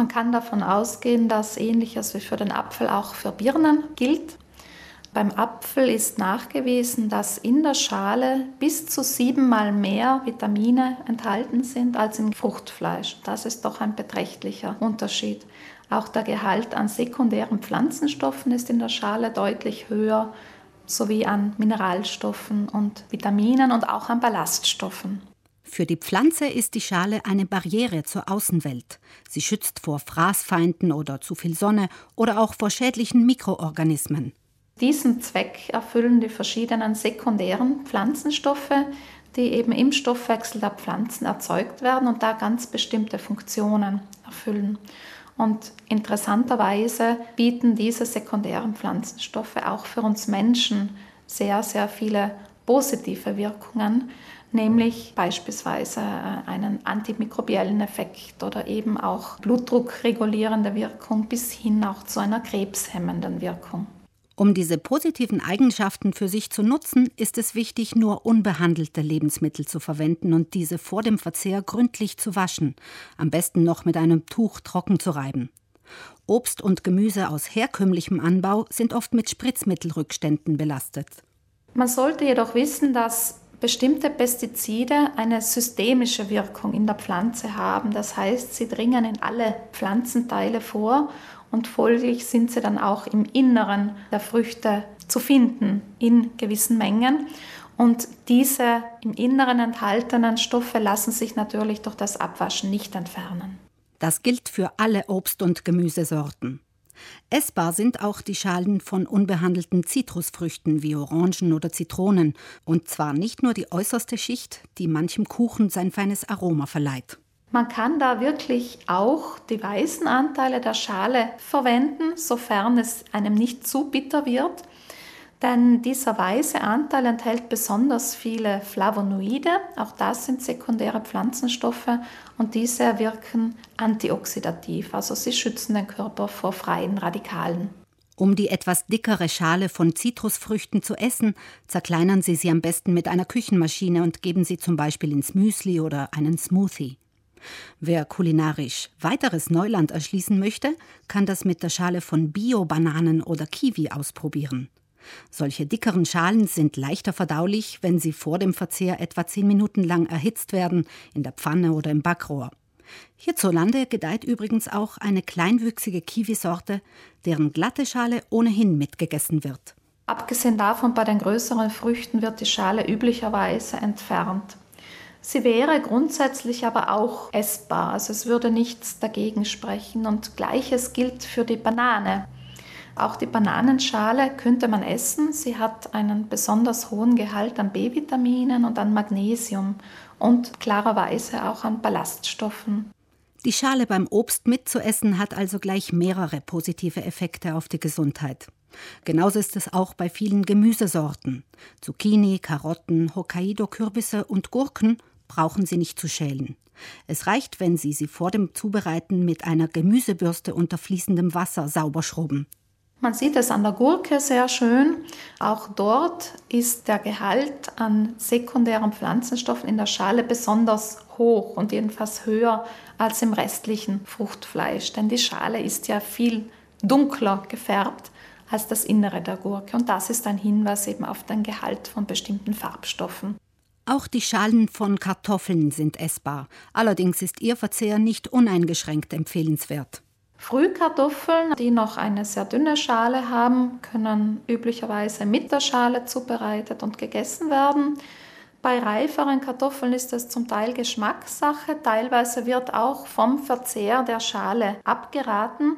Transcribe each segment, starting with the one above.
Man kann davon ausgehen, dass ähnliches wie für den Apfel auch für Birnen gilt. Beim Apfel ist nachgewiesen, dass in der Schale bis zu siebenmal mehr Vitamine enthalten sind als im Fruchtfleisch. Das ist doch ein beträchtlicher Unterschied. Auch der Gehalt an sekundären Pflanzenstoffen ist in der Schale deutlich höher, sowie an Mineralstoffen und Vitaminen und auch an Ballaststoffen. Für die Pflanze ist die Schale eine Barriere zur Außenwelt. Sie schützt vor Fraßfeinden oder zu viel Sonne oder auch vor schädlichen Mikroorganismen. Diesen Zweck erfüllen die verschiedenen sekundären Pflanzenstoffe, die eben im Stoffwechsel der Pflanzen erzeugt werden und da ganz bestimmte Funktionen erfüllen. Und interessanterweise bieten diese sekundären Pflanzenstoffe auch für uns Menschen sehr, sehr viele positive Wirkungen, nämlich beispielsweise äh, einen antimikrobiellen Effekt oder eben auch blutdruckregulierende Wirkung bis hin auch zu einer krebshemmenden Wirkung. Um diese positiven Eigenschaften für sich zu nutzen, ist es wichtig, nur unbehandelte Lebensmittel zu verwenden und diese vor dem Verzehr gründlich zu waschen, am besten noch mit einem Tuch trocken zu reiben. Obst und Gemüse aus herkömmlichem Anbau sind oft mit Spritzmittelrückständen belastet. Man sollte jedoch wissen, dass bestimmte Pestizide eine systemische Wirkung in der Pflanze haben. Das heißt, sie dringen in alle Pflanzenteile vor und folglich sind sie dann auch im Inneren der Früchte zu finden in gewissen Mengen. Und diese im Inneren enthaltenen Stoffe lassen sich natürlich durch das Abwaschen nicht entfernen. Das gilt für alle Obst- und Gemüsesorten. Essbar sind auch die Schalen von unbehandelten Zitrusfrüchten wie Orangen oder Zitronen, und zwar nicht nur die äußerste Schicht, die manchem Kuchen sein feines Aroma verleiht. Man kann da wirklich auch die weißen Anteile der Schale verwenden, sofern es einem nicht zu bitter wird. Denn dieser weiße Anteil enthält besonders viele Flavonoide, auch das sind sekundäre Pflanzenstoffe und diese wirken antioxidativ, also sie schützen den Körper vor freien Radikalen. Um die etwas dickere Schale von Zitrusfrüchten zu essen, zerkleinern Sie sie am besten mit einer Küchenmaschine und geben sie zum Beispiel ins Müsli oder einen Smoothie. Wer kulinarisch weiteres Neuland erschließen möchte, kann das mit der Schale von Bio-Bananen oder Kiwi ausprobieren. Solche dickeren Schalen sind leichter verdaulich, wenn sie vor dem Verzehr etwa zehn Minuten lang erhitzt werden, in der Pfanne oder im Backrohr. Hierzulande gedeiht übrigens auch eine kleinwüchsige Kiwisorte, deren glatte Schale ohnehin mitgegessen wird. Abgesehen davon, bei den größeren Früchten wird die Schale üblicherweise entfernt. Sie wäre grundsätzlich aber auch essbar, also es würde nichts dagegen sprechen. Und gleiches gilt für die Banane. Auch die Bananenschale könnte man essen. Sie hat einen besonders hohen Gehalt an B-Vitaminen und an Magnesium und klarerweise auch an Ballaststoffen. Die Schale beim Obst mitzuessen hat also gleich mehrere positive Effekte auf die Gesundheit. Genauso ist es auch bei vielen Gemüsesorten. Zucchini, Karotten, Hokkaido-Kürbisse und Gurken brauchen Sie nicht zu schälen. Es reicht, wenn Sie sie vor dem Zubereiten mit einer Gemüsebürste unter fließendem Wasser sauber schrubben. Man sieht es an der Gurke sehr schön. Auch dort ist der Gehalt an sekundären Pflanzenstoffen in der Schale besonders hoch und jedenfalls höher als im restlichen Fruchtfleisch. Denn die Schale ist ja viel dunkler gefärbt als das Innere der Gurke. Und das ist ein Hinweis eben auf den Gehalt von bestimmten Farbstoffen. Auch die Schalen von Kartoffeln sind essbar. Allerdings ist ihr Verzehr nicht uneingeschränkt empfehlenswert. Frühkartoffeln, die noch eine sehr dünne Schale haben, können üblicherweise mit der Schale zubereitet und gegessen werden. Bei reiferen Kartoffeln ist es zum Teil Geschmackssache, teilweise wird auch vom Verzehr der Schale abgeraten,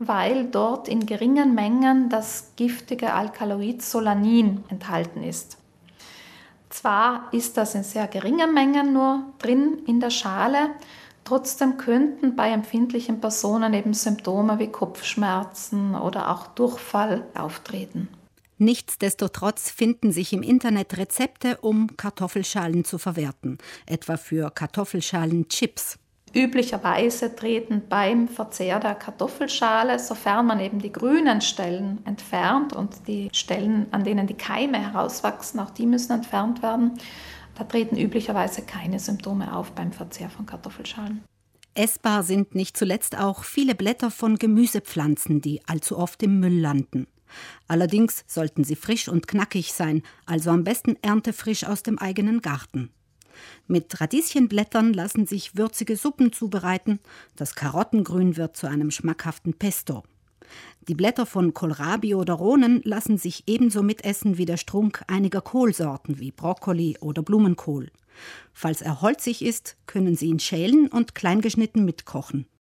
weil dort in geringen Mengen das giftige Alkaloid Solanin enthalten ist. Zwar ist das in sehr geringen Mengen nur drin in der Schale, trotzdem könnten bei empfindlichen Personen eben Symptome wie Kopfschmerzen oder auch Durchfall auftreten. Nichtsdestotrotz finden sich im Internet Rezepte, um Kartoffelschalen zu verwerten, etwa für Kartoffelschalen-Chips. Üblicherweise treten beim Verzehr der Kartoffelschale, sofern man eben die grünen Stellen entfernt und die Stellen, an denen die Keime herauswachsen, auch die müssen entfernt werden, da treten üblicherweise keine Symptome auf beim Verzehr von Kartoffelschalen. Essbar sind nicht zuletzt auch viele Blätter von Gemüsepflanzen, die allzu oft im Müll landen. Allerdings sollten sie frisch und knackig sein, also am besten erntefrisch aus dem eigenen Garten. Mit Radieschenblättern lassen sich würzige Suppen zubereiten, das Karottengrün wird zu einem schmackhaften Pesto. Die Blätter von Kohlrabi oder Rohnen lassen sich ebenso mitessen wie der Strunk einiger Kohlsorten wie Brokkoli oder Blumenkohl. Falls er holzig ist, können Sie ihn schälen und kleingeschnitten mitkochen.